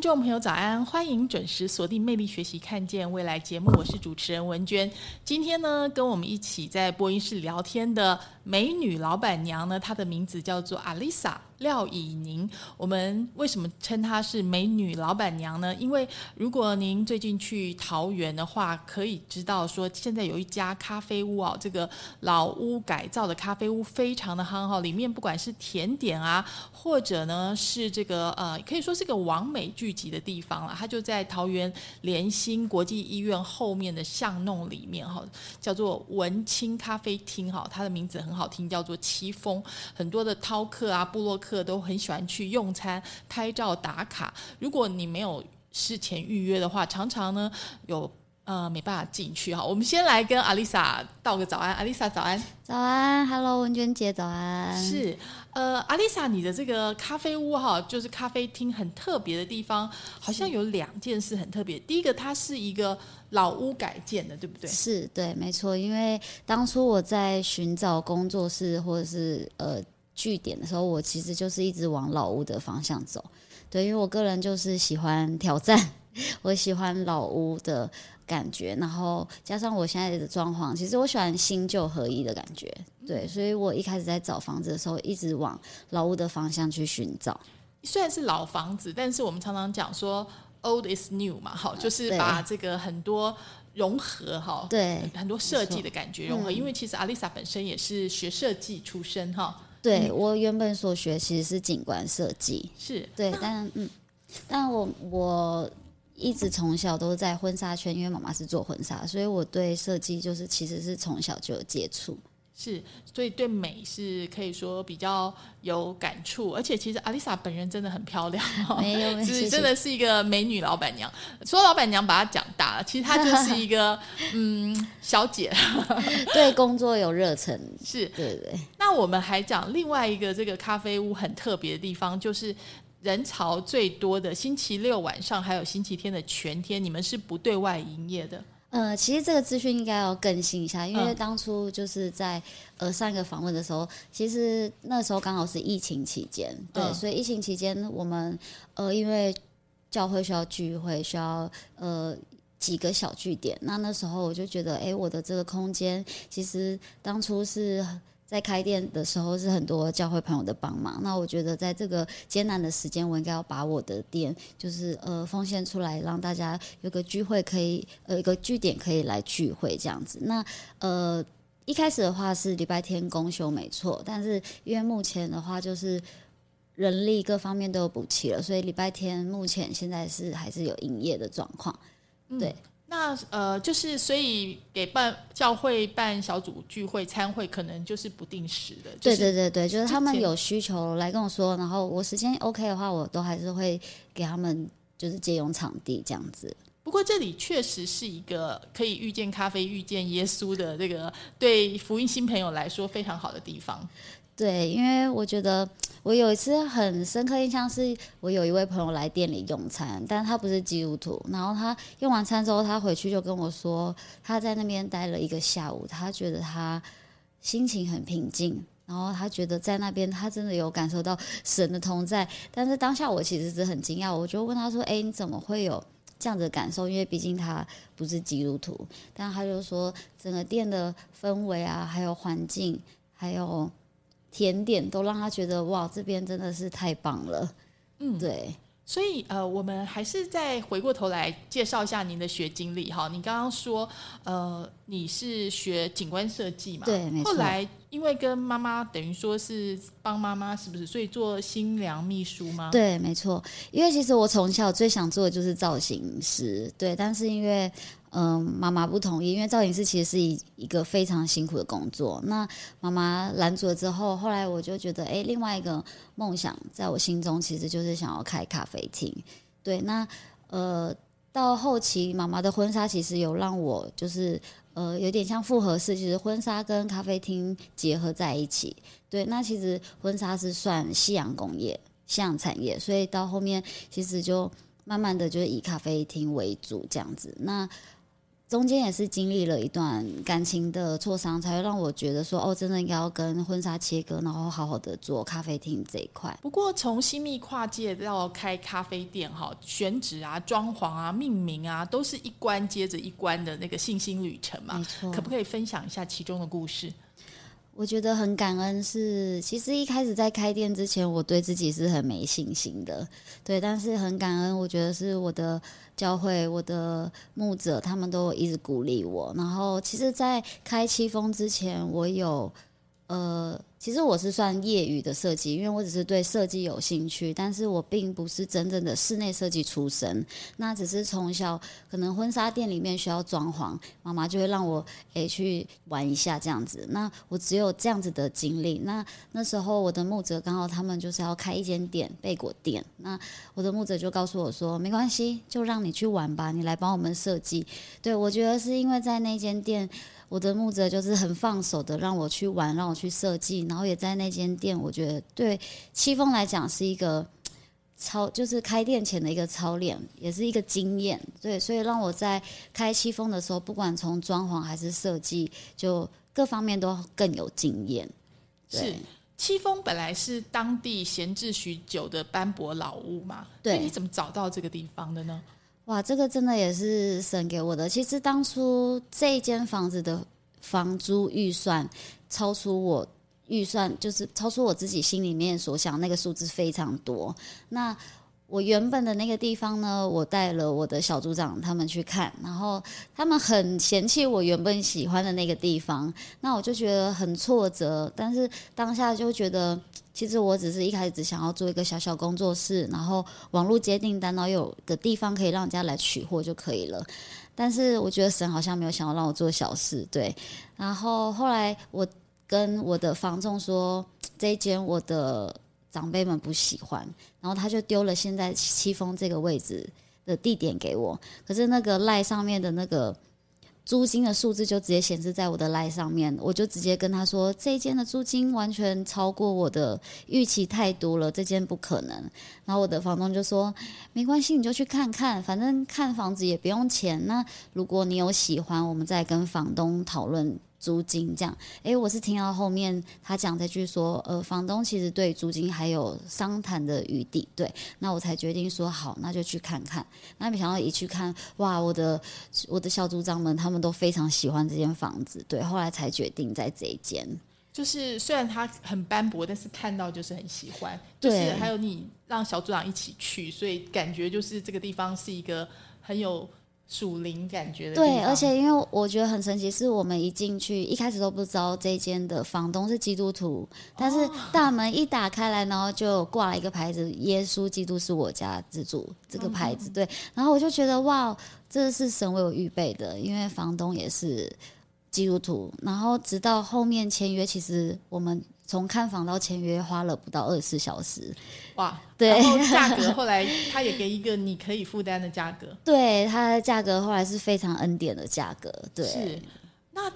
听众朋友早安，欢迎准时锁定《魅力学习看见未来》节目，我是主持人文娟。今天呢，跟我们一起在播音室聊天的美女老板娘呢，她的名字叫做阿丽莎。廖以宁，我们为什么称她是美女老板娘呢？因为如果您最近去桃园的话，可以知道说现在有一家咖啡屋哦，这个老屋改造的咖啡屋非常的夯哈，里面不管是甜点啊，或者呢是这个呃，可以说是个完美聚集的地方了。它就在桃园联心国际医院后面的巷弄里面哈，叫做文青咖啡厅哈，它的名字很好好听，叫做七峰，很多的饕客啊、布洛克。都很喜欢去用餐、拍照打卡。如果你没有事前预约的话，常常呢有呃没办法进去哈。我们先来跟阿丽莎道个早安，阿丽莎早安，早安，Hello 文娟姐早安。是呃，阿丽莎，你的这个咖啡屋哈，就是咖啡厅很特别的地方，好像有两件事很特别。第一个，它是一个老屋改建的，对不对？是对，没错。因为当初我在寻找工作室或者是呃。据点的时候，我其实就是一直往老屋的方向走，对，因为我个人就是喜欢挑战，我喜欢老屋的感觉，然后加上我现在的装潢，其实我喜欢新旧合一的感觉，对，所以我一开始在找房子的时候，一直往老屋的方向去寻找。虽然是老房子，但是我们常常讲说 old is new 嘛，好，就是把这个很多融合哈，对，很多设计的感觉融合，因为其实阿丽莎本身也是学设计出身哈。对我原本所学其实是景观设计，是对，但嗯，但我我一直从小都在婚纱圈，因为妈妈是做婚纱，所以我对设计就是其实是从小就有接触。是，所以对美是可以说比较有感触，而且其实阿丽莎本人真的很漂亮，没有，是真的是一个美女老板娘。说老板娘把她讲大了，其实她就是一个 嗯小姐，对工作有热忱，是对对。那我们还讲另外一个这个咖啡屋很特别的地方，就是人潮最多的星期六晚上，还有星期天的全天，你们是不对外营业的。呃，其实这个资讯应该要更新一下，因为当初就是在呃上一个访问的时候，其实那时候刚好是疫情期间，对，所以疫情期间我们呃因为教会需要聚会，需要呃几个小据点，那那时候我就觉得，哎，我的这个空间其实当初是。在开店的时候是很多教会朋友的帮忙，那我觉得在这个艰难的时间，我应该要把我的店就是呃奉献出来，让大家有个聚会可以呃一个据点可以来聚会这样子。那呃一开始的话是礼拜天公休没错，但是因为目前的话就是人力各方面都有补齐了，所以礼拜天目前现在是还是有营业的状况，对。那呃，就是所以给办教会办小组聚会、参会，可能就是不定时的。对对对对，就是他们有需求来跟我说，然后我时间 OK 的话，我都还是会给他们就是借用场地这样子。不过这里确实是一个可以遇见咖啡、遇见耶稣的这个对福音新朋友来说非常好的地方。对，因为我觉得我有一次很深刻印象，是我有一位朋友来店里用餐，但他不是基督徒。然后他用完餐之后，他回去就跟我说，他在那边待了一个下午，他觉得他心情很平静，然后他觉得在那边他真的有感受到神的同在。但是当下我其实是很惊讶，我就问他说：“哎，你怎么会有这样的感受，因为毕竟他不是基督徒，但他就说整个店的氛围啊，还有环境，还有甜点，都让他觉得哇，这边真的是太棒了。嗯，对。所以，呃，我们还是再回过头来介绍一下您的学经历哈。你刚刚说，呃，你是学景观设计嘛？对，没错。后来因为跟妈妈等于说是帮妈妈，是不是？所以做新娘秘书吗？对，没错。因为其实我从小最想做的就是造型师，对。但是因为嗯，妈妈不同意，因为造型师其实是一一个非常辛苦的工作。那妈妈拦住了之后，后来我就觉得，哎，另外一个梦想在我心中其实就是想要开咖啡厅。对，那呃，到后期妈妈的婚纱其实有让我就是呃有点像复合式，其实婚纱跟咖啡厅结合在一起。对，那其实婚纱是算夕阳工业、夕阳产业，所以到后面其实就慢慢的就是以咖啡厅为主这样子。那中间也是经历了一段感情的挫伤，才会让我觉得说，哦，真的应该要跟婚纱切割，然后好好的做咖啡厅这一块。不过，从新密跨界到开咖啡店，哈，选址啊、装潢啊、命名啊，都是一关接着一关的那个信心旅程嘛。没错，可不可以分享一下其中的故事？我觉得很感恩，是其实一开始在开店之前，我对自己是很没信心的，对，但是很感恩，我觉得是我的教会、我的牧者，他们都一直鼓励我。然后，其实，在开七峰之前，我有呃。其实我是算业余的设计，因为我只是对设计有兴趣，但是我并不是真正的室内设计出身。那只是从小可能婚纱店里面需要装潢，妈妈就会让我诶去玩一下这样子。那我只有这样子的经历。那那时候我的木泽刚好他们就是要开一间店贝果店，那我的木泽就告诉我说没关系，就让你去玩吧，你来帮我们设计。对我觉得是因为在那间店。我的牧者就是很放手的，让我去玩，让我去设计，然后也在那间店，我觉得对戚风来讲是一个操，就是开店前的一个操练，也是一个经验。对，所以让我在开戚风的时候，不管从装潢还是设计，就各方面都更有经验。是七峰本来是当地闲置许久的斑驳老屋嘛？对，你怎么找到这个地方的呢？哇，这个真的也是神给我的。其实当初这间房子的房租预算超出我预算，就是超出我自己心里面所想那个数字非常多。那我原本的那个地方呢，我带了我的小组长他们去看，然后他们很嫌弃我原本喜欢的那个地方，那我就觉得很挫折。但是当下就觉得，其实我只是一开始只想要做一个小小工作室，然后网络接订单，然后有个地方可以让人家来取货就可以了。但是我觉得神好像没有想要让我做小事，对。然后后来我跟我的房仲说，这一间我的。长辈们不喜欢，然后他就丢了现在七峰这个位置的地点给我。可是那个赖上面的那个租金的数字就直接显示在我的赖上面，我就直接跟他说，这间的租金完全超过我的预期太多了，这间不可能。然后我的房东就说，没关系，你就去看看，反正看房子也不用钱。那如果你有喜欢，我们再跟房东讨论。租金这样，诶，我是听到后面他讲这句说，呃，房东其实对租金还有商谈的余地，对，那我才决定说好，那就去看看。那没想到一去看，哇，我的我的小组长们他们都非常喜欢这间房子，对，后来才决定在这一间。就是虽然它很斑驳，但是看到就是很喜欢。就是还有你让小组长一起去，所以感觉就是这个地方是一个很有。属灵感觉的对，而且因为我觉得很神奇，是我们一进去一开始都不知道这间的房东是基督徒，但是大门一打开来，然后就挂了一个牌子“耶稣基督是我家之主”这个牌子，对，然后我就觉得哇，这是神为我预备的，因为房东也是基督徒，然后直到后面签约，其实我们。从看房到签约花了不到二十四小时，哇！对，然后价格后来他也给一个你可以负担的价格，对，它的价格后来是非常恩典的价格，对。是，那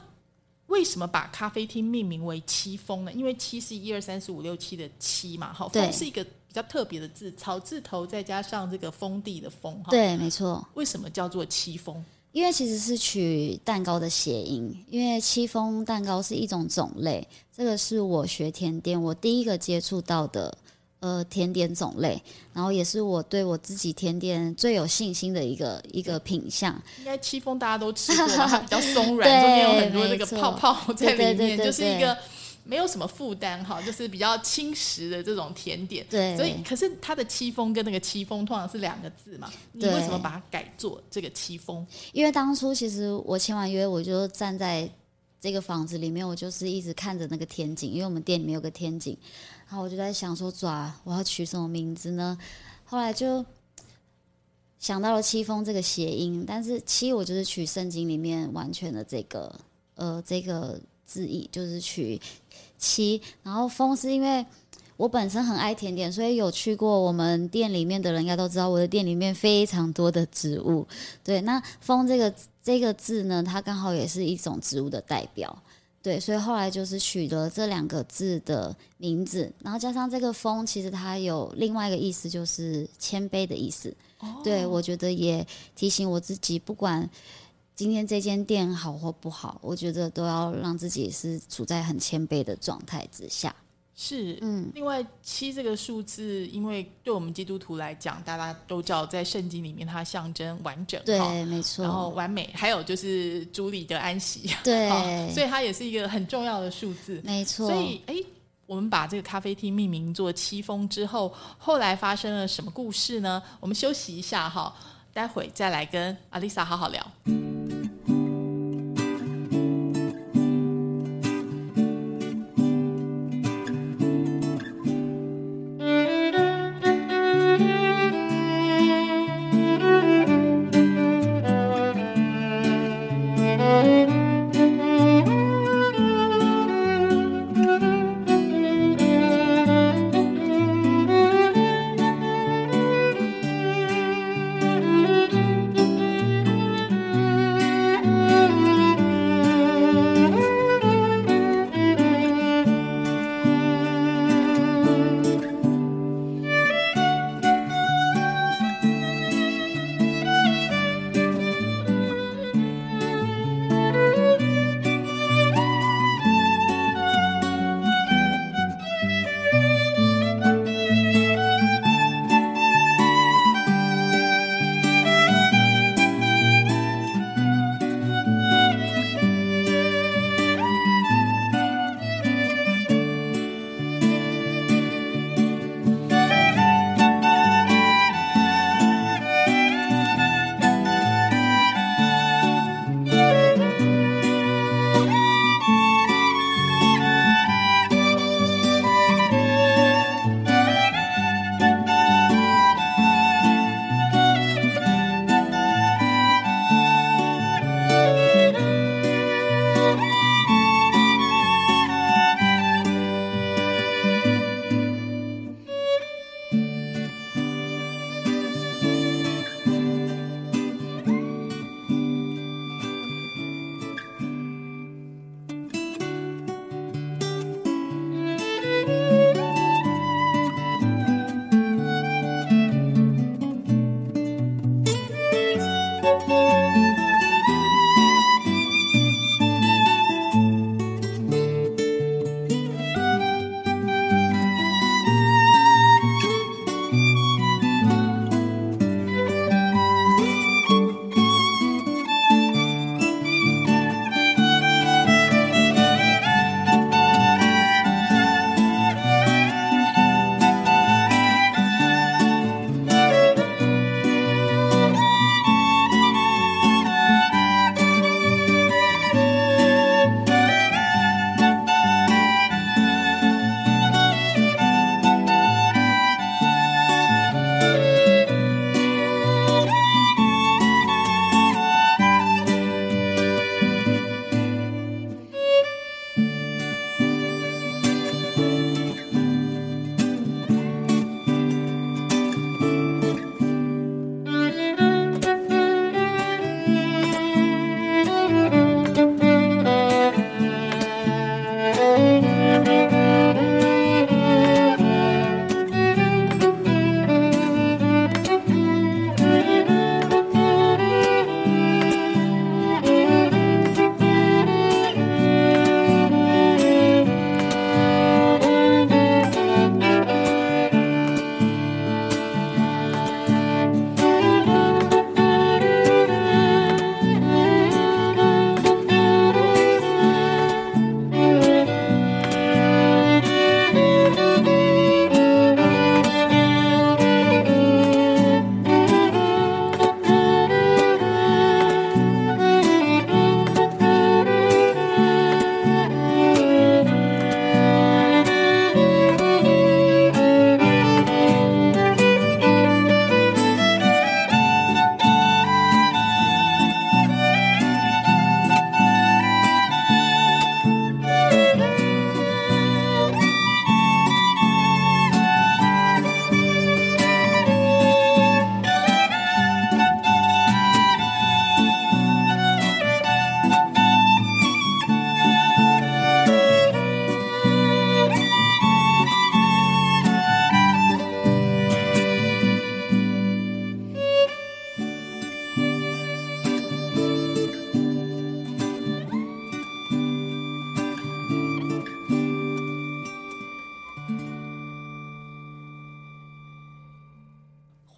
为什么把咖啡厅命名为七峰呢？因为七是一二三四五六七的七嘛，好，峰是一个比较特别的字，草字头再加上这个封地的封，哈，对，没错。为什么叫做七峰？因为其实是取蛋糕的谐音，因为戚风蛋糕是一种种类，这个是我学甜点我第一个接触到的呃甜点种类，然后也是我对我自己甜点最有信心的一个一个品相。应该戚风大家都吃过吧？它比较松软，中间有很多那个泡泡在里面，就是一个。没有什么负担哈，就是比较轻食的这种甜点。对，所以可是它的戚风跟那个戚风通常是两个字嘛，你为什么把它改做这个戚风？因为当初其实我签完约，我就站在这个房子里面，我就是一直看着那个天井，因为我们店里面有个天井，然后我就在想说，抓我要取什么名字呢？后来就想到了戚风这个谐音，但是七我就是取圣经里面完全的这个呃这个字义，就是取。七，然后风是因为我本身很爱甜点，所以有去过我们店里面的人应该都知道，我的店里面非常多的植物。对，那风这个这个字呢，它刚好也是一种植物的代表。对，所以后来就是取了这两个字的名字，然后加上这个风，其实它有另外一个意思，就是谦卑的意思。对，我觉得也提醒我自己，不管。今天这间店好或不好，我觉得都要让自己是处在很谦卑的状态之下。是，嗯。另外，七这个数字，因为对我们基督徒来讲，大家都知道，在圣经里面它象征完整，对，没错。然后完美，还有就是主里的安息，对。所以它也是一个很重要的数字，没错。所以，哎，我们把这个咖啡厅命名做七峰之后，后来发生了什么故事呢？我们休息一下哈，待会再来跟阿丽莎好好聊。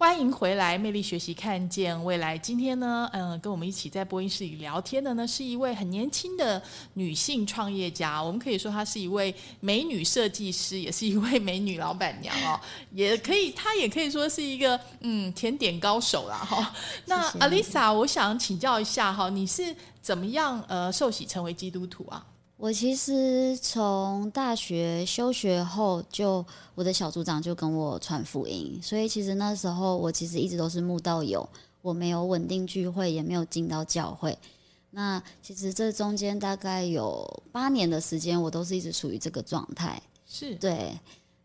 欢迎回来，魅力学习，看见未来。今天呢，嗯，跟我们一起在播音室里聊天的呢，是一位很年轻的女性创业家。我们可以说她是一位美女设计师，也是一位美女老板娘哦。也可以，她也可以说是一个嗯甜点高手啦。哈。那 Alisa，我想请教一下哈，你是怎么样呃受洗成为基督徒啊？我其实从大学休学后，就我的小组长就跟我传福音，所以其实那时候我其实一直都是慕道友，我没有稳定聚会，也没有进到教会。那其实这中间大概有八年的时间，我都是一直处于这个状态。是对，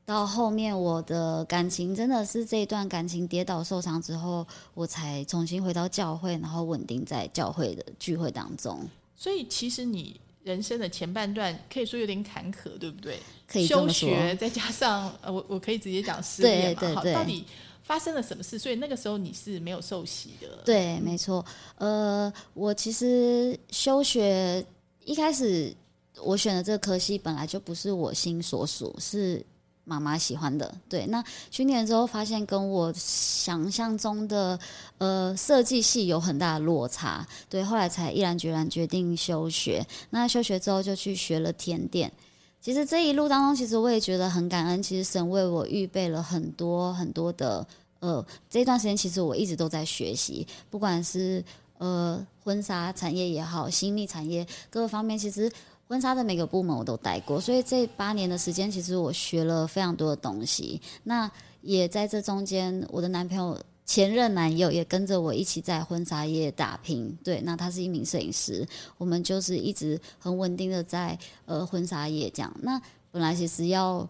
到后面我的感情真的是这一段感情跌倒受伤之后，我才重新回到教会，然后稳定在教会的聚会当中。所以其实你。人生的前半段可以说有点坎坷，对不对？可以休学，再加上呃，我我可以直接讲失恋嘛。好，到底发生了什么事？所以那个时候你是没有受洗的。对，没错。呃，我其实休学一开始我选的这个科系本来就不是我心所属，是。妈妈喜欢的，对。那去年之后发现跟我想象中的呃设计系有很大的落差，对。后来才毅然决然决定休学。那休学之后就去学了甜点。其实这一路当中，其实我也觉得很感恩。其实神为我预备了很多很多的呃这段时间，其实我一直都在学习，不管是呃婚纱产业也好，新密产业各个方面，其实。婚纱的每个部门我都带过，所以这八年的时间，其实我学了非常多的东西。那也在这中间，我的男朋友前任男友也跟着我一起在婚纱业打拼。对，那他是一名摄影师，我们就是一直很稳定的在呃婚纱业这样。那本来其实要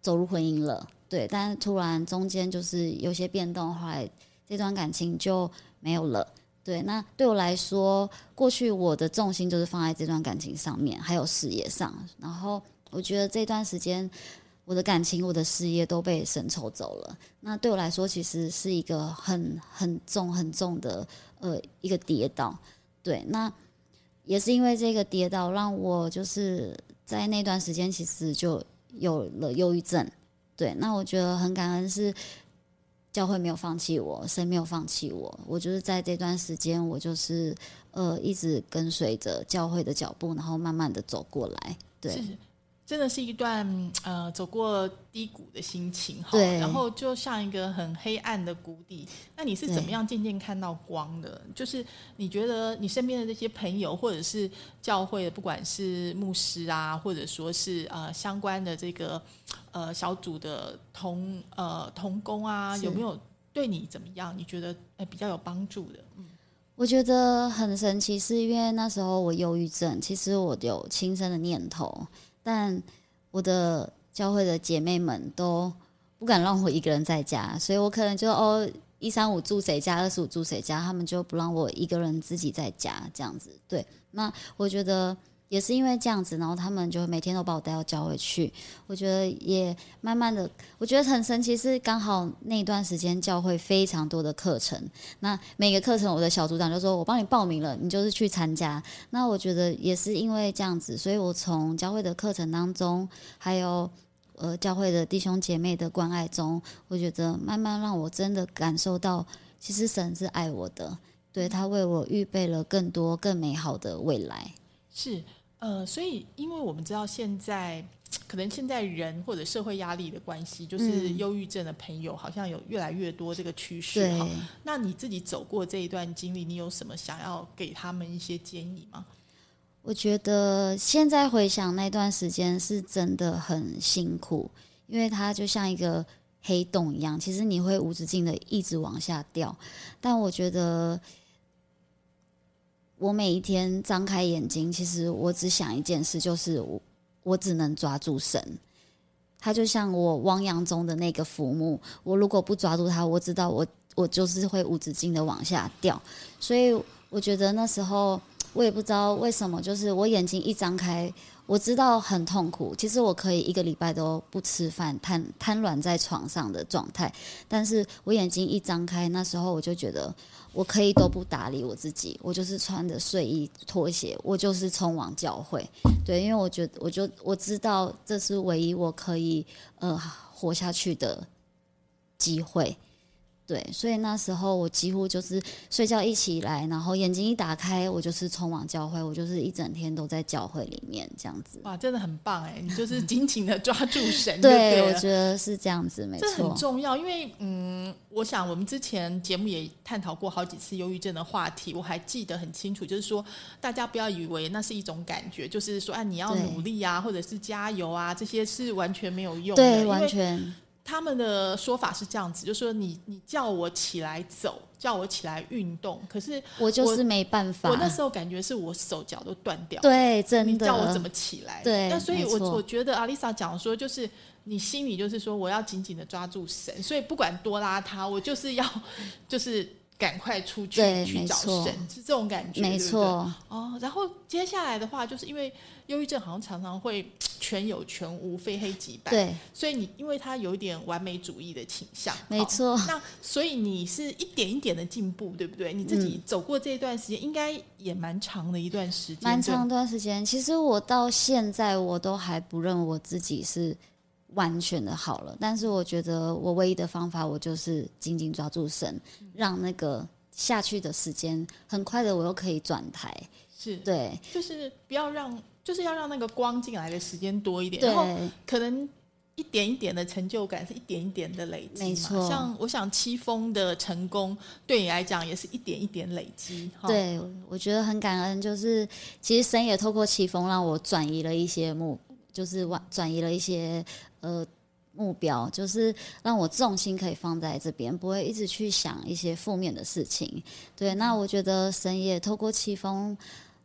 走入婚姻了，对，但是突然中间就是有些变动，后来这段感情就没有了。对，那对我来说，过去我的重心就是放在这段感情上面，还有事业上。然后我觉得这段时间，我的感情、我的事业都被神抽走了。那对我来说，其实是一个很很重、很重的呃一个跌倒。对，那也是因为这个跌倒，让我就是在那段时间其实就有了忧郁症。对，那我觉得很感恩是。教会没有放弃我，神没有放弃我。我就是在这段时间，我就是呃一直跟随着教会的脚步，然后慢慢的走过来。对，真的是一段呃走过低谷的心情哈。然后就像一个很黑暗的谷底。那你是怎么样渐渐看到光的？就是你觉得你身边的这些朋友，或者是教会的，不管是牧师啊，或者说是呃相关的这个。呃，小组的同呃同工啊，有没有对你怎么样？你觉得呃比较有帮助的？嗯，我觉得很神奇，是因为那时候我忧郁症，其实我有轻生的念头，但我的教会的姐妹们都不敢让我一个人在家，所以我可能就哦一三五住谁家，二十五住谁家，他们就不让我一个人自己在家这样子。对，那我觉得。也是因为这样子，然后他们就每天都把我带到教会去。我觉得也慢慢的，我觉得很神奇，是刚好那段时间教会非常多的课程。那每个课程，我的小组长就说：“我帮你报名了，你就是去参加。”那我觉得也是因为这样子，所以我从教会的课程当中，还有呃教会的弟兄姐妹的关爱中，我觉得慢慢让我真的感受到，其实神是爱我的，对他为我预备了更多更美好的未来。是。呃，所以因为我们知道现在可能现在人或者社会压力的关系，就是忧郁症的朋友好像有越来越多这个趋势哈。那你自己走过这一段经历，你有什么想要给他们一些建议吗？我觉得现在回想那段时间是真的很辛苦，因为它就像一个黑洞一样，其实你会无止境的一直往下掉。但我觉得。我每一天张开眼睛，其实我只想一件事，就是我我只能抓住神。他就像我汪洋中的那个浮木，我如果不抓住他，我知道我我就是会无止境的往下掉。所以我觉得那时候我也不知道为什么，就是我眼睛一张开。我知道很痛苦，其实我可以一个礼拜都不吃饭，瘫瘫软在床上的状态。但是我眼睛一张开，那时候我就觉得我可以都不打理我自己，我就是穿着睡衣拖鞋，我就是冲往教会。对，因为我觉得，我就我知道这是唯一我可以呃活下去的机会。对，所以那时候我几乎就是睡觉一起来，然后眼睛一打开，我就是冲往教会，我就是一整天都在教会里面这样子。哇，真的很棒哎！你就是紧紧的抓住神，对，我觉得是这样子，没错，这很重要。因为嗯，我想我们之前节目也探讨过好几次忧郁症的话题，我还记得很清楚，就是说大家不要以为那是一种感觉，就是说啊你要努力啊，或者是加油啊，这些是完全没有用的，对，完全。他们的说法是这样子，就说你你叫我起来走，叫我起来运动，可是我就是没办法。我那时候感觉是我手脚都断掉。对，真的。你叫我怎么起来？对，那所以，我我觉得阿丽莎讲说，就是你心里就是说，我要紧紧的抓住神，所以不管多邋遢，我就是要 就是。赶快出去去找神，是这种感觉，没错。哦，然后接下来的话，就是因为忧郁症好像常常会全有全无，非黑即白。对，所以你因为他有一点完美主义的倾向，没错。那所以你是一点一点的进步，对不对？你自己走过这一段时间，应该也蛮长的一段时间，蛮长一段时间。其实我到现在我都还不认我自己是。完全的好了，但是我觉得我唯一的方法，我就是紧紧抓住神，让那个下去的时间很快的，我又可以转台。是对，就是不要让，就是要让那个光进来的时间多一点，然后可能一点一点的成就感是一点一点的累积。没错，像我想七峰的成功对你来讲也是一点一点累积。对，我觉得很感恩，就是其实神也透过七峰让我转移了一些目，就是转转移了一些。呃，目标就是让我重心可以放在这边，不会一直去想一些负面的事情。对，那我觉得神也透过七风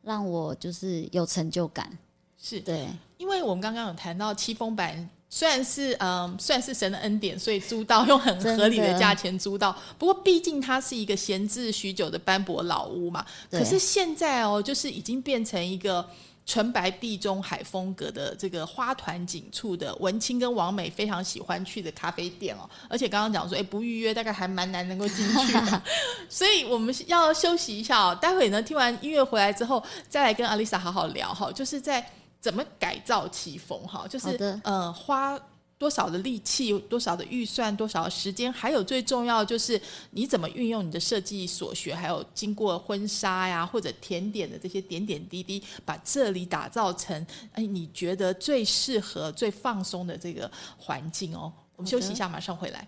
让我就是有成就感。是对，因为我们刚刚有谈到七风版，虽然是嗯算是神的恩典，所以租到用很合理的价钱租到。不过毕竟它是一个闲置许久的斑驳老屋嘛。可是现在哦，就是已经变成一个。纯白地中海风格的这个花团锦簇的文青跟王美非常喜欢去的咖啡店哦，而且刚刚讲说，哎，不预约大概还蛮难能够进去的，所以我们要休息一下哦。待会呢，听完音乐回来之后，再来跟阿丽莎好好聊哈，就是在怎么改造奇风哈，就是呃花。多少的力气，多少的预算，多少的时间，还有最重要就是你怎么运用你的设计所学，还有经过婚纱呀或者甜点的这些点点滴滴，把这里打造成哎你觉得最适合、最放松的这个环境哦。我们休息一下，马上回来。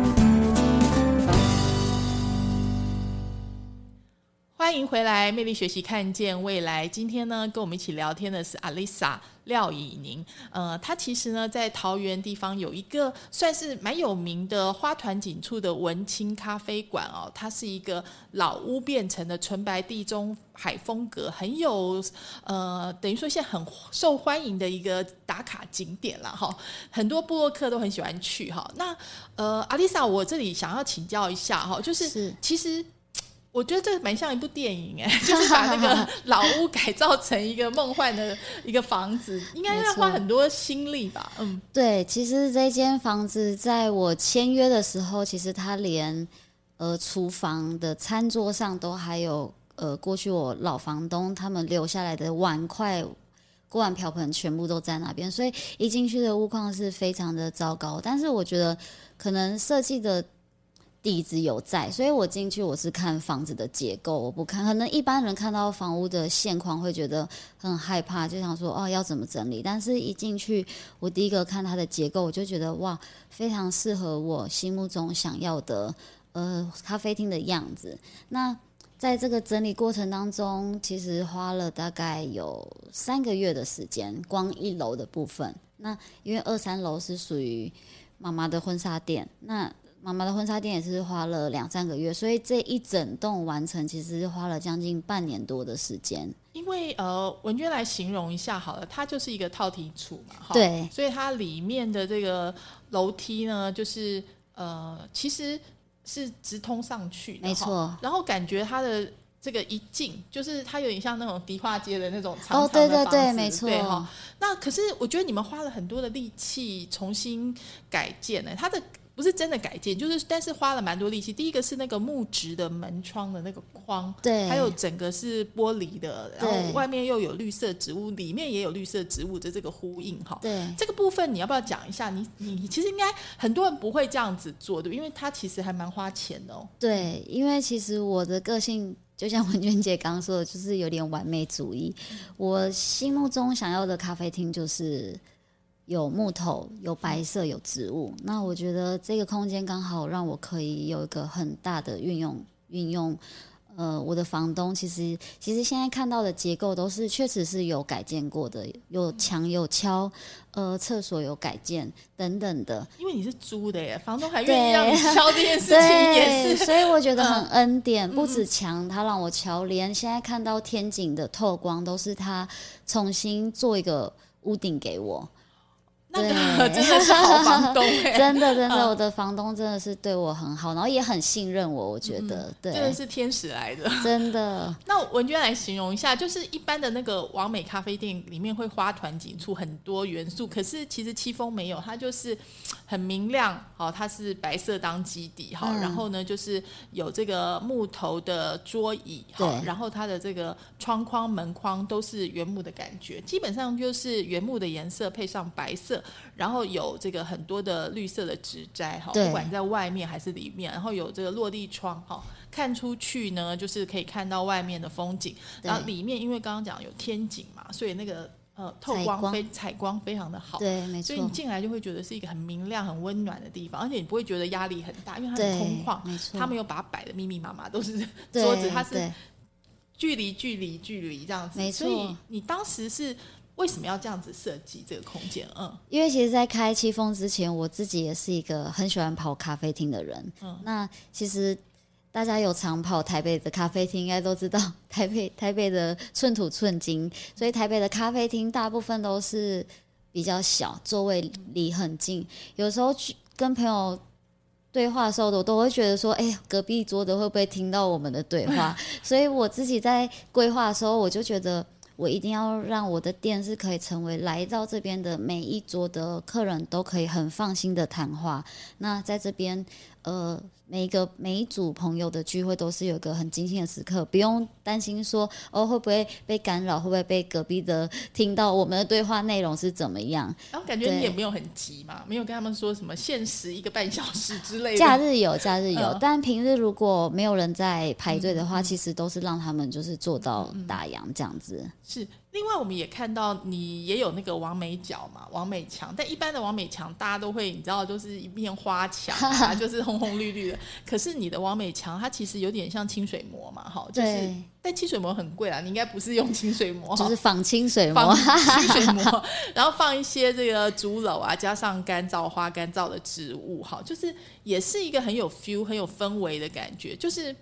回来，魅力学习，看见未来。今天呢，跟我们一起聊天的是阿丽莎廖以宁。呃，她其实呢，在桃园地方有一个算是蛮有名的花团锦簇的文青咖啡馆哦。它是一个老屋变成的纯白地中海风格，很有呃，等于说现在很受欢迎的一个打卡景点了哈。很多布洛克都很喜欢去哈。那呃，阿丽莎，我这里想要请教一下哈，就是其实。我觉得这蛮像一部电影哎，就是把那个 老屋改造成一个梦幻的一个房子，应该要花很多心力吧？嗯，对，其实这间房子在我签约的时候，其实它连呃厨房的餐桌上都还有呃过去我老房东他们留下来的碗筷、锅碗瓢盆全部都在那边，所以一进去的屋况是非常的糟糕。但是我觉得可能设计的。底子有在，所以我进去我是看房子的结构，我不看。可能一般人看到房屋的现况会觉得很害怕，就想说哦要怎么整理。但是一进去，我第一个看它的结构，我就觉得哇，非常适合我心目中想要的呃咖啡厅的样子。那在这个整理过程当中，其实花了大概有三个月的时间，光一楼的部分。那因为二三楼是属于妈妈的婚纱店，那。妈妈的婚纱店也是花了两三个月，所以这一整栋完成其实花了将近半年多的时间。因为呃，文娟来形容一下好了，它就是一个套体处嘛，哈，对，所以它里面的这个楼梯呢，就是呃，其实是直通上去，没错。然后感觉它的这个一进，就是它有点像那种迪化街的那种长长的房子，对，没错。那可是我觉得你们花了很多的力气重新改建呢，它的。不是真的改建，就是但是花了蛮多力气。第一个是那个木质的门窗的那个框，对，还有整个是玻璃的，然后外面又有绿色植物，里面也有绿色植物的这个呼应哈。对，这个部分你要不要讲一下？你你其实应该很多人不会这样子做的，因为它其实还蛮花钱的哦。对，因为其实我的个性就像文娟姐刚刚说的，就是有点完美主义。我心目中想要的咖啡厅就是。有木头，有白色，有植物。那我觉得这个空间刚好让我可以有一个很大的运用。运用，呃，我的房东其实其实现在看到的结构都是确实是有改建过的，有墙有敲，呃，厕所有改建等等的。因为你是租的耶，房东还愿意让你敲这件事情也是，所以我觉得很恩典。不止墙，他让我敲，连现在看到天井的透光都是他重新做一个屋顶给我。那个真的是好房东，真的真的，我的房东真的是对我很好，然后也很信任我，我觉得，对，真的是天使来的，真的。那文娟来形容一下，就是一般的那个完美咖啡店里面会花团锦簇很多元素，可是其实七峰没有，它就是很明亮，好，它是白色当基底，哈，然后呢就是有这个木头的桌椅，哈，然后它的这个窗框门框都是原木的感觉，基本上就是原木的颜色配上白色。然后有这个很多的绿色的植栽哈，不管在外面还是里面，然后有这个落地窗哈，看出去呢就是可以看到外面的风景。然后里面因为刚刚讲有天井嘛，所以那个呃透光非采光非常的好，对，没错。所以你进来就会觉得是一个很明亮、很温暖的地方，而且你不会觉得压力很大，因为它是空旷，没错。他没有把它摆的密密麻麻，都是桌子，它是距离、距离、距离这样子。没错。所以你当时是。为什么要这样子设计这个空间？嗯，因为其实，在开七峰之前，我自己也是一个很喜欢跑咖啡厅的人。嗯，那其实大家有常跑台北的咖啡厅，应该都知道 台北台北的寸土寸金，所以台北的咖啡厅大部分都是比较小，座位离很近。有时候去跟朋友对话的时候，我都会觉得说：“哎，隔壁桌的会不会听到我们的对话？” 所以我自己在规划的时候，我就觉得。我一定要让我的店是可以成为来到这边的每一桌的客人都可以很放心的谈话。那在这边，呃，每一个每一组朋友的聚会都是有一个很精心的时刻，不用担心说哦会不会被干扰，会不会被隔壁的听到我们的对话内容是怎么样。然后感觉你也没有很急嘛，没有跟他们说什么限时一个半小时之类的。假日有，假日有，嗯但平日如果没有人在排队的话，其实都是让他们就是做到打烊这样子。是，另外我们也看到你也有那个王美角嘛，王美墙，但一般的王美墙大家都会，你知道，就是一面花墙啊，就是红红绿绿的。可是你的王美墙，它其实有点像清水膜嘛，哈，就是对，但清水膜很贵啊，你应该不是用清水膜，就是仿清水放膜，清水膜，然后放一些这个竹篓啊，加上干燥花、干燥的植物，哈，就是也是一个很有 feel、很有氛围的感觉。就是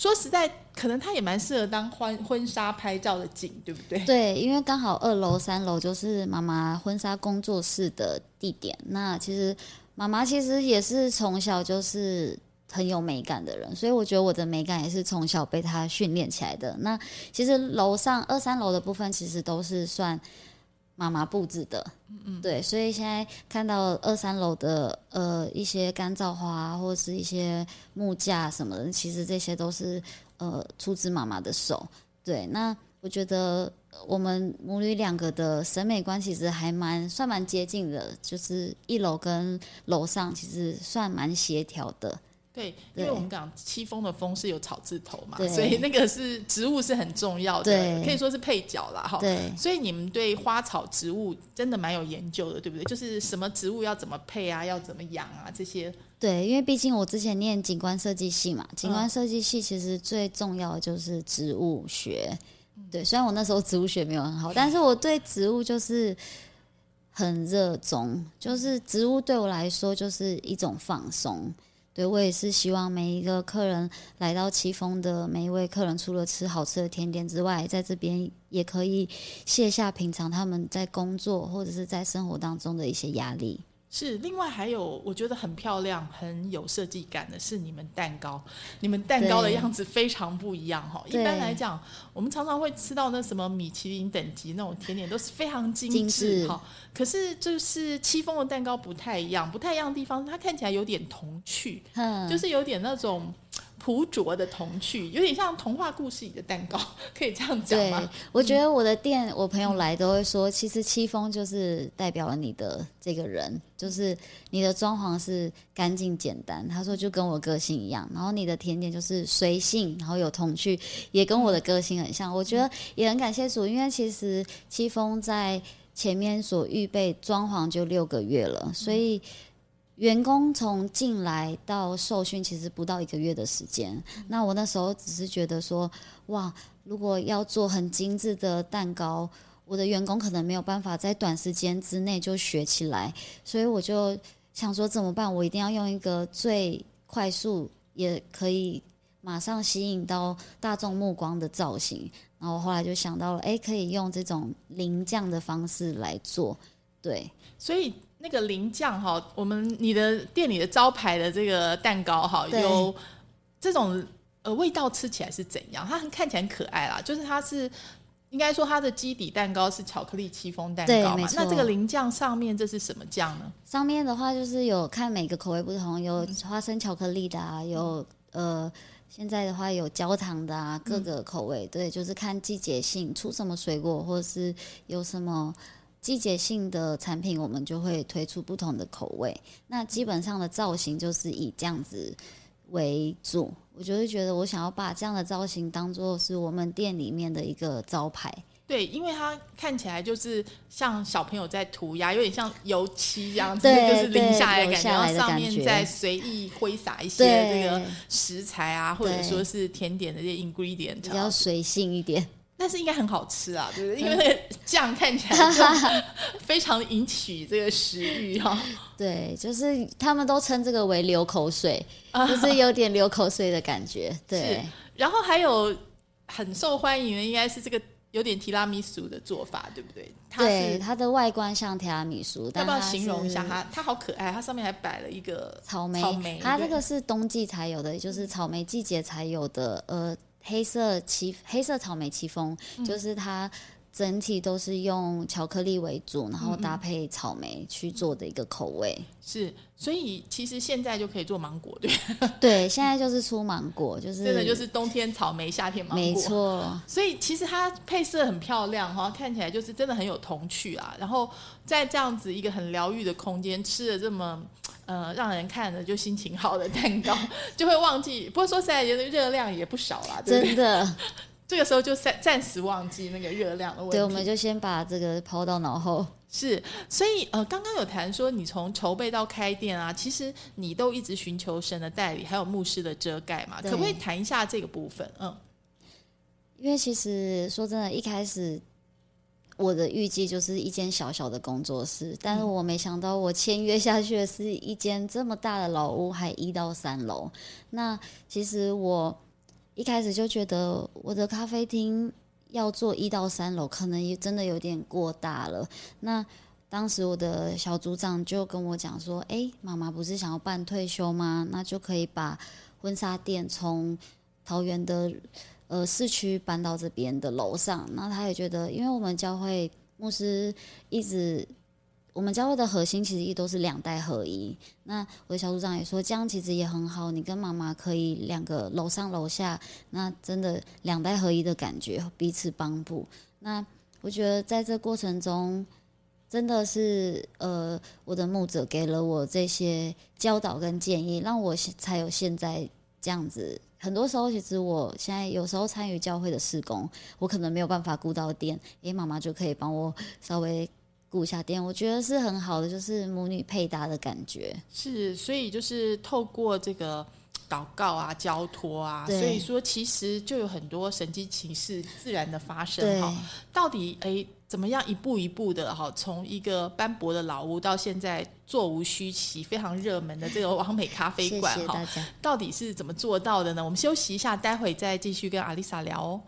说实在，可能他也蛮适合当婚婚纱拍照的景，对不对？对，因为刚好二楼、三楼就是妈妈婚纱工作室的地点。那其实妈妈其实也是从小就是很有美感的人，所以我觉得我的美感也是从小被她训练起来的。那其实楼上二三楼的部分其实都是算妈妈布置的，嗯嗯，对，所以现在看到二三楼的呃一些干燥花或者是一些木架什么的，其实这些都是呃出自妈妈的手。对，那我觉得我们母女两个的审美观其实还蛮算蛮接近的，就是一楼跟楼上其实算蛮协调的。对，因为我们讲戚风的风是有草字头嘛，所以那个是植物是很重要的，可以说是配角啦，哈。对所以你们对花草植物真的蛮有研究的，对不对？就是什么植物要怎么配啊，要怎么养啊，这些。对，因为毕竟我之前念景观设计系嘛，景观设计系其实最重要的就是植物学。对，虽然我那时候植物学没有很好，但是我对植物就是很热衷，就是植物对我来说就是一种放松。对我也是希望每一个客人来到奇峰的每一位客人，除了吃好吃的甜点之外，在这边也可以卸下平常他们在工作或者是在生活当中的一些压力。是，另外还有我觉得很漂亮、很有设计感的是你们蛋糕，你们蛋糕的样子非常不一样哈。一般来讲，我们常常会吃到那什么米其林等级那种甜点，都是非常精精致致哈。可是就是戚风的蛋糕不太一样，不太一样的地方，它看起来有点童趣，嗯，就是有点那种朴拙的童趣，有点像童话故事里的蛋糕，可以这样讲对吗？，我觉得我的店，我朋友来都会说，其实戚风就是代表了你的这个人，就是你的装潢是干净简单。他说就跟我个性一样，然后你的甜点就是随性，然后有童趣，也跟我的个性很像。我觉得也很感谢主，因为其实戚风在前面所预备装潢就六个月了，所以。员工从进来到受训，其实不到一个月的时间。那我那时候只是觉得说，哇，如果要做很精致的蛋糕，我的员工可能没有办法在短时间之内就学起来，所以我就想说怎么办？我一定要用一个最快速也可以马上吸引到大众目光的造型。然后我后来就想到了，哎，可以用这种淋酱的方式来做，对。所以那个淋酱哈，我们你的店里的招牌的这个蛋糕哈，有这种呃味道吃起来是怎样？它很看起来很可爱啦，就是它是。应该说，它的基底蛋糕是巧克力戚风蛋糕嘛？那这个淋酱上面这是什么酱呢？上面的话就是有看每个口味不同，有花生巧克力的啊，有呃现在的话有焦糖的啊，各个口味。对，就是看季节性出什么水果，或者是有什么季节性的产品，我们就会推出不同的口味。那基本上的造型就是以这样子为主。我就是觉得我想要把这样的造型当做是我们店里面的一个招牌。对，因为它看起来就是像小朋友在涂鸦，有点像油漆这样子，对就是淋下来的感觉，然后上面再随意挥洒一些这个食材啊，或者说是甜点的这些 ingredient，比较随性一点，但是应该很好吃啊，对不对？因为那个酱看起来就非常引起这个食欲哈、对，就是他们都称这个为流口水，就是有点流口水的感觉。对，然后还有很受欢迎的，应该是这个有点提拉米苏的做法，对不对？它对，它的外观像提拉米苏，要不要形容一下它？它好可爱，它上面还摆了一个草莓，草莓它这个是冬季才有的，就是草莓季节才有的，呃，黑色奇黑色草莓戚风，嗯就是它整体都是用巧克力为主，然后搭配草莓去做的一个口味。是，所以其实现在就可以做芒果，对，对，现在就是出芒果，就是真的就是冬天草莓，夏天芒果，没错。所以其实它配色很漂亮哈，看起来就是真的很有童趣啊。然后在这样子一个很疗愈的空间，吃的这么呃让人看着就心情好的蛋糕，就会忘记。不过说实在，觉得热量也不少啦，真的。这个时候就暂暂时忘记那个热量的问题，对，我们就先把这个抛到脑后。是，所以呃，刚刚有谈说你从筹备到开店啊，其实你都一直寻求神的代理，还有牧师的遮盖嘛，可不可以谈一下这个部分？嗯，因为其实说真的，一开始我的预计就是一间小小的工作室，但是我没想到我签约下去的是一间这么大的老屋，还一到三楼。那其实我。一开始就觉得我的咖啡厅要做一到三楼，可能也真的有点过大了。那当时我的小组长就跟我讲说：“哎，妈妈不是想要办退休吗？那就可以把婚纱店从桃园的呃市区搬到这边的楼上。”那他也觉得，因为我们教会牧师一直。我们教会的核心其实一都是两代合一。那我的小组长也说，这样其实也很好。你跟妈妈可以两个楼上楼下，那真的两代合一的感觉，彼此帮助。那我觉得在这过程中，真的是呃，我的牧者给了我这些教导跟建议，让我才有现在这样子。很多时候，其实我现在有时候参与教会的施工，我可能没有办法顾到店，诶，妈妈就可以帮我稍微。顾下店，我觉得是很好的，就是母女配搭的感觉。是，所以就是透过这个祷告啊、交托啊，所以说其实就有很多神迹情事自然的发生哈。到底哎，怎么样一步一步的哈，从一个斑驳的老屋到现在座无虚席、非常热门的这个王美咖啡馆哈，到底是怎么做到的呢？我们休息一下，待会再继续跟阿丽莎聊哦。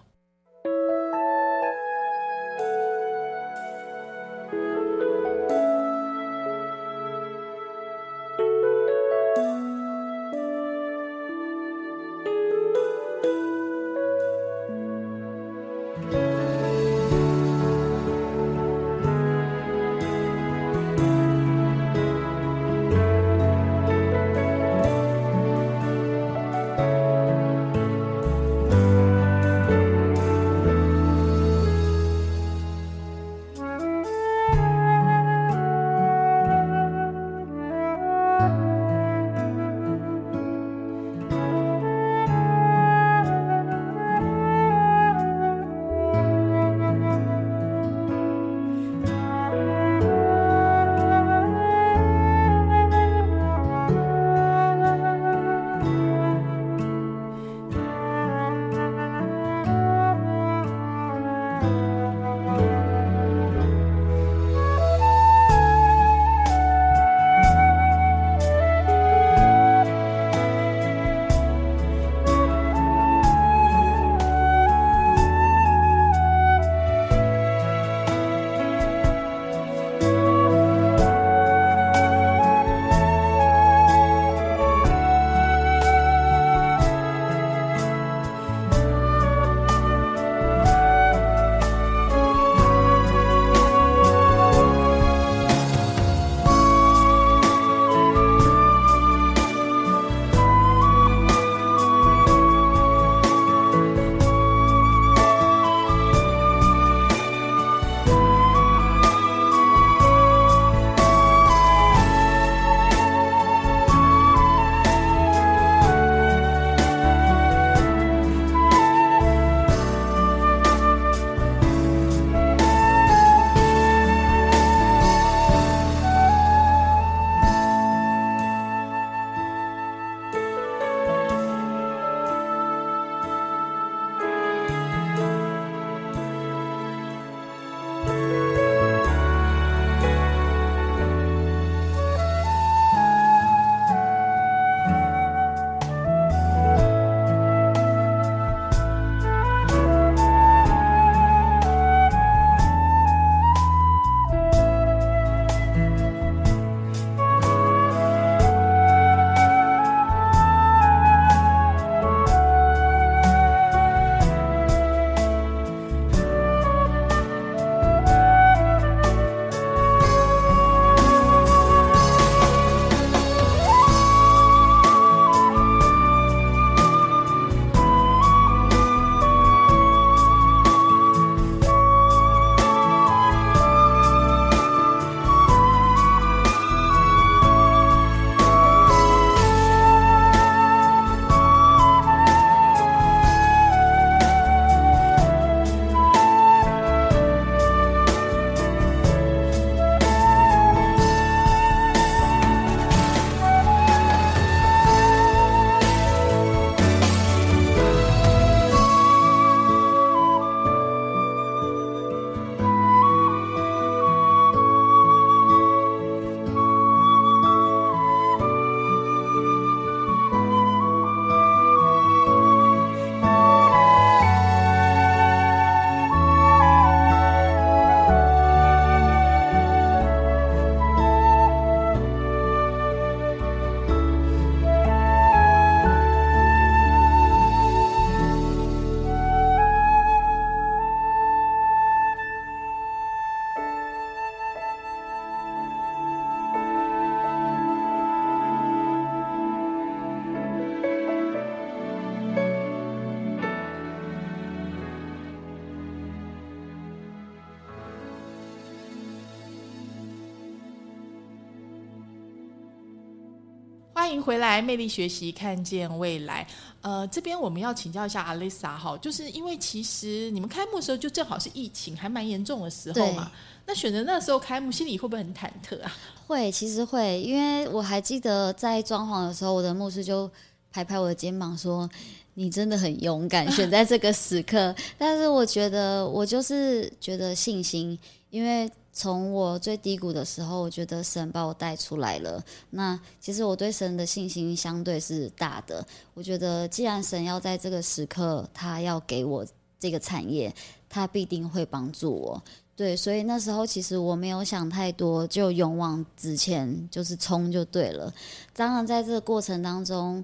迎回来，魅力学习，看见未来。呃，这边我们要请教一下阿丽莎哈，就是因为其实你们开幕的时候就正好是疫情还蛮严重的时候嘛，那选择那时候开幕，心里会不会很忐忑啊？会，其实会，因为我还记得在装潢的时候，我的牧师就拍拍我的肩膀说：“你真的很勇敢，选在这个时刻。”但是我觉得我就是觉得信心，因为。从我最低谷的时候，我觉得神把我带出来了。那其实我对神的信心相对是大的。我觉得既然神要在这个时刻，他要给我这个产业，他必定会帮助我。对，所以那时候其实我没有想太多，就勇往直前，就是冲就对了。当然，在这个过程当中，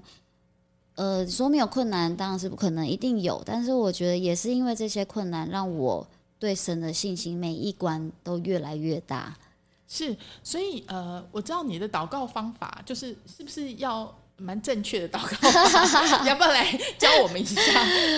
呃，说没有困难，当然是不可能，一定有。但是我觉得也是因为这些困难，让我。对神的信心，每一关都越来越大。是，所以呃，我知道你的祷告方法，就是是不是要蛮正确的祷告？要不要来教我们一下？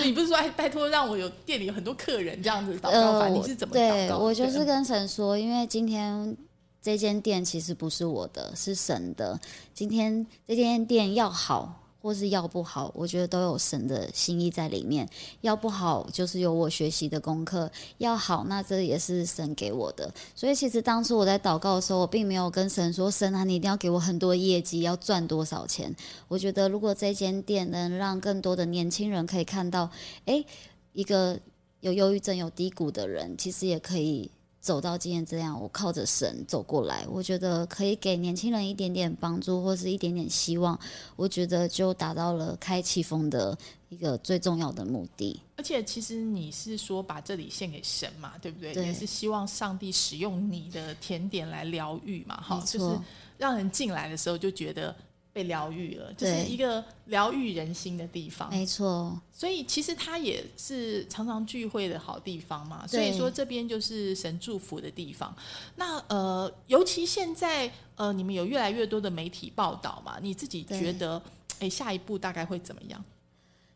你不是说哎，拜托让我有店里有很多客人这样子祷告法？你是怎么祷告？我就是跟神说，因为今天这间店其实不是我的，是神的。今天这间店要好。或是要不好，我觉得都有神的心意在里面。要不好，就是有我学习的功课；要好，那这也是神给我的。所以，其实当初我在祷告的时候，我并没有跟神说：“神啊，你一定要给我很多业绩，要赚多少钱。”我觉得，如果这间店能让更多的年轻人可以看到，诶，一个有忧郁症、有低谷的人，其实也可以。走到今天这样，我靠着神走过来，我觉得可以给年轻人一点点帮助，或是一点点希望，我觉得就达到了开启风的一个最重要的目的。而且，其实你是说把这里献给神嘛，对不对？也是希望上帝使用你的甜点来疗愈嘛，哈，就是让人进来的时候就觉得。被疗愈了，就是一个疗愈人心的地方。没错，所以其实它也是常常聚会的好地方嘛。所以说这边就是神祝福的地方。那呃，尤其现在呃，你们有越来越多的媒体报道嘛？你自己觉得，哎，下一步大概会怎么样？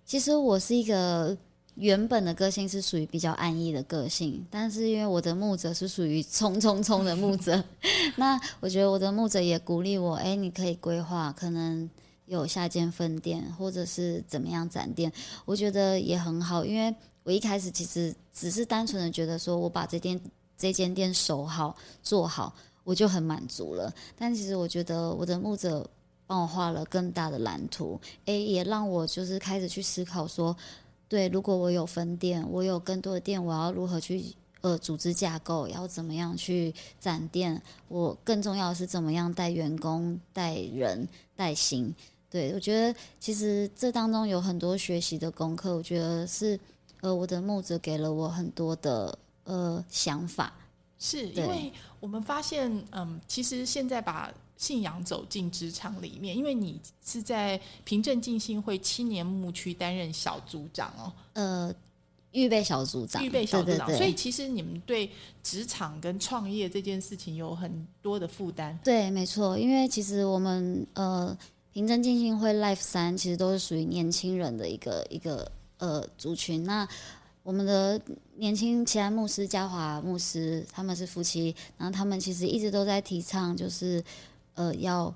其实我是一个。原本的个性是属于比较安逸的个性，但是因为我的牧者是属于冲冲冲的牧者，那我觉得我的牧者也鼓励我，哎，你可以规划可能有下间分店，或者是怎么样展店，我觉得也很好。因为我一开始其实只是单纯的觉得说我把这店这间店守好做好，我就很满足了。但其实我觉得我的牧者帮我画了更大的蓝图，哎，也让我就是开始去思考说。对，如果我有分店，我有更多的店，我要如何去呃组织架构？要怎么样去展店？我更重要的是怎么样带员工、带人、带心？对我觉得其实这当中有很多学习的功课，我觉得是呃我的木子给了我很多的呃想法。是因为我们发现，嗯，其实现在把。信仰走进职场里面，因为你是在平镇进信会青年牧区担任小组长哦，呃，预备小组长，预备小组长，所以其实你们对职场跟创业这件事情有很多的负担。对，没错，因为其实我们呃平镇进信会 Life 三其实都是属于年轻人的一个一个呃族群。那我们的年轻其他牧师嘉华牧师他们是夫妻，然后他们其实一直都在提倡就是。呃，要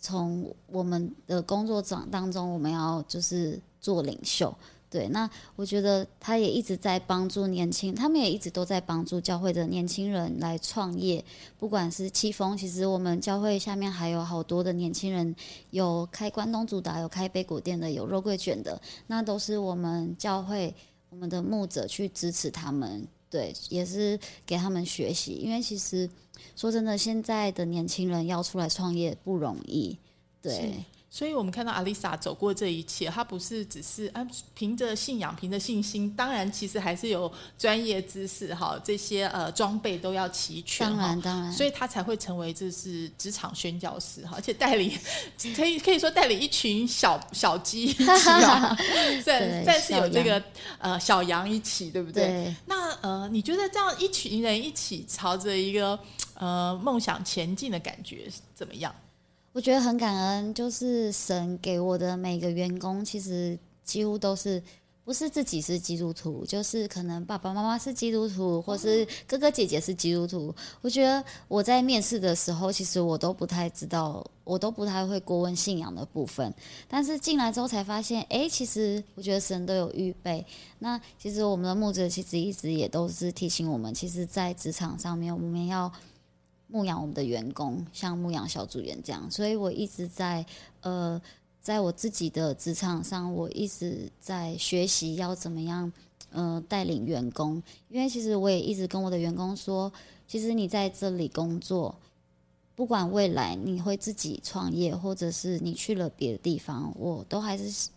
从我们的工作长当中，我们要就是做领袖，对。那我觉得他也一直在帮助年轻，他们也一直都在帮助教会的年轻人来创业。不管是戚风，其实我们教会下面还有好多的年轻人，有开关东煮的，有开杯果店的，有肉桂卷的，那都是我们教会我们的牧者去支持他们，对，也是给他们学习，因为其实。说真的，现在的年轻人要出来创业不容易，对。所以我们看到阿丽莎走过这一切，她不是只是啊凭着信仰、凭着信心，当然其实还是有专业知识哈，这些呃装备都要齐全当然当然，所以她才会成为这是职场宣教师哈，而且带领 可以可以说带领一群小小鸡，再再 是有这个呃小羊一起，对不对？那呃，你觉得这样一群人一起朝着一个呃梦想前进的感觉怎么样？我觉得很感恩，就是神给我的每个员工，其实几乎都是不不是自己是基督徒，就是可能爸爸妈妈是基督徒，或是哥哥姐姐是基督徒。我觉得我在面试的时候，其实我都不太知道，我都不太会过问信仰的部分。但是进来之后才发现，哎，其实我觉得神都有预备。那其实我们的牧者其实一直也都是提醒我们，其实，在职场上面，我们要牧养我们的员工，像牧养小组员这样。所以我一直在呃。在我自己的职场上，我一直在学习要怎么样，呃，带领员工。因为其实我也一直跟我的员工说，其实你在这里工作，不管未来你会自己创业，或者是你去了别的地方，我都还是。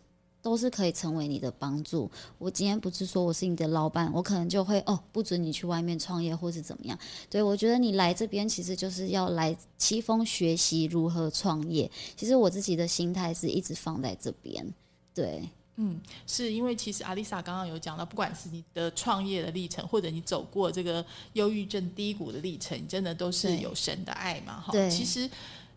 都是可以成为你的帮助。我今天不是说我是你的老板，我可能就会哦，不准你去外面创业或是怎么样。对我觉得你来这边其实就是要来七峰学习如何创业。其实我自己的心态是一直放在这边。对，嗯，是因为其实阿丽莎刚刚有讲到，不管是你的创业的历程，或者你走过这个忧郁症低谷的历程，真的都是有神的爱嘛？哈，对，其实。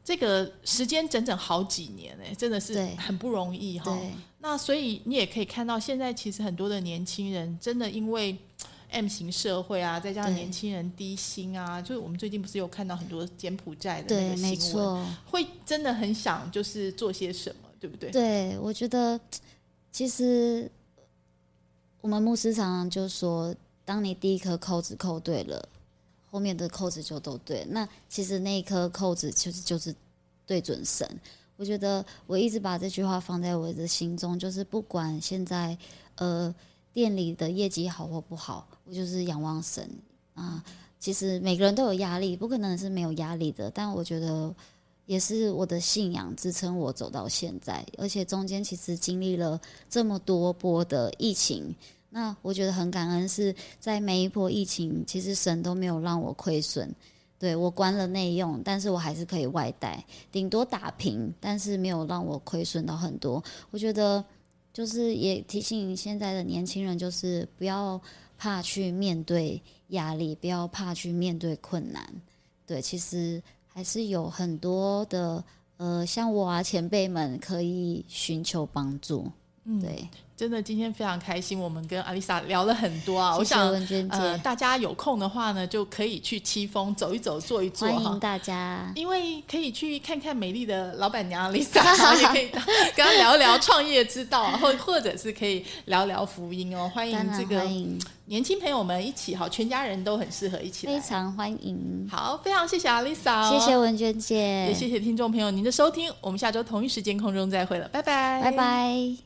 这个时间整整好几年哎，真的是很不容易哈。那所以你也可以看到，现在其实很多的年轻人真的因为 M 型社会啊，再加上年轻人低薪啊，就是我们最近不是有看到很多柬埔寨的那个新闻，会真的很想就是做些什么，对不对？对，我觉得 其实我们牧师常常就说，当你第一颗扣子扣对了。后面的扣子就都对，那其实那一颗扣子其实就是对准神。我觉得我一直把这句话放在我的心中，就是不管现在呃店里的业绩好或不好，我就是仰望神啊。其实每个人都有压力，不可能是没有压力的，但我觉得也是我的信仰支撑我走到现在，而且中间其实经历了这么多波的疫情。那我觉得很感恩，是在每一波疫情，其实神都没有让我亏损。对我关了内用，但是我还是可以外带，顶多打平，但是没有让我亏损到很多。我觉得就是也提醒现在的年轻人，就是不要怕去面对压力，不要怕去面对困难。对，其实还是有很多的呃，像我啊前辈们可以寻求帮助。嗯，对。真的，今天非常开心，我们跟阿丽莎聊了很多啊。我想，呃，大家有空的话呢，就可以去七峰走一走，坐一坐欢迎大家，因为可以去看看美丽的老板娘阿丽莎，也可以跟她聊一聊创业之道，或或者是可以聊聊福音哦。欢迎这个年轻朋友们一起，好，全家人都很适合一起来，非常欢迎。好，非常谢谢阿丽莎，谢谢文娟姐，也谢谢听众朋友您的收听。我们下周同一时间空中再会了，拜拜，拜拜。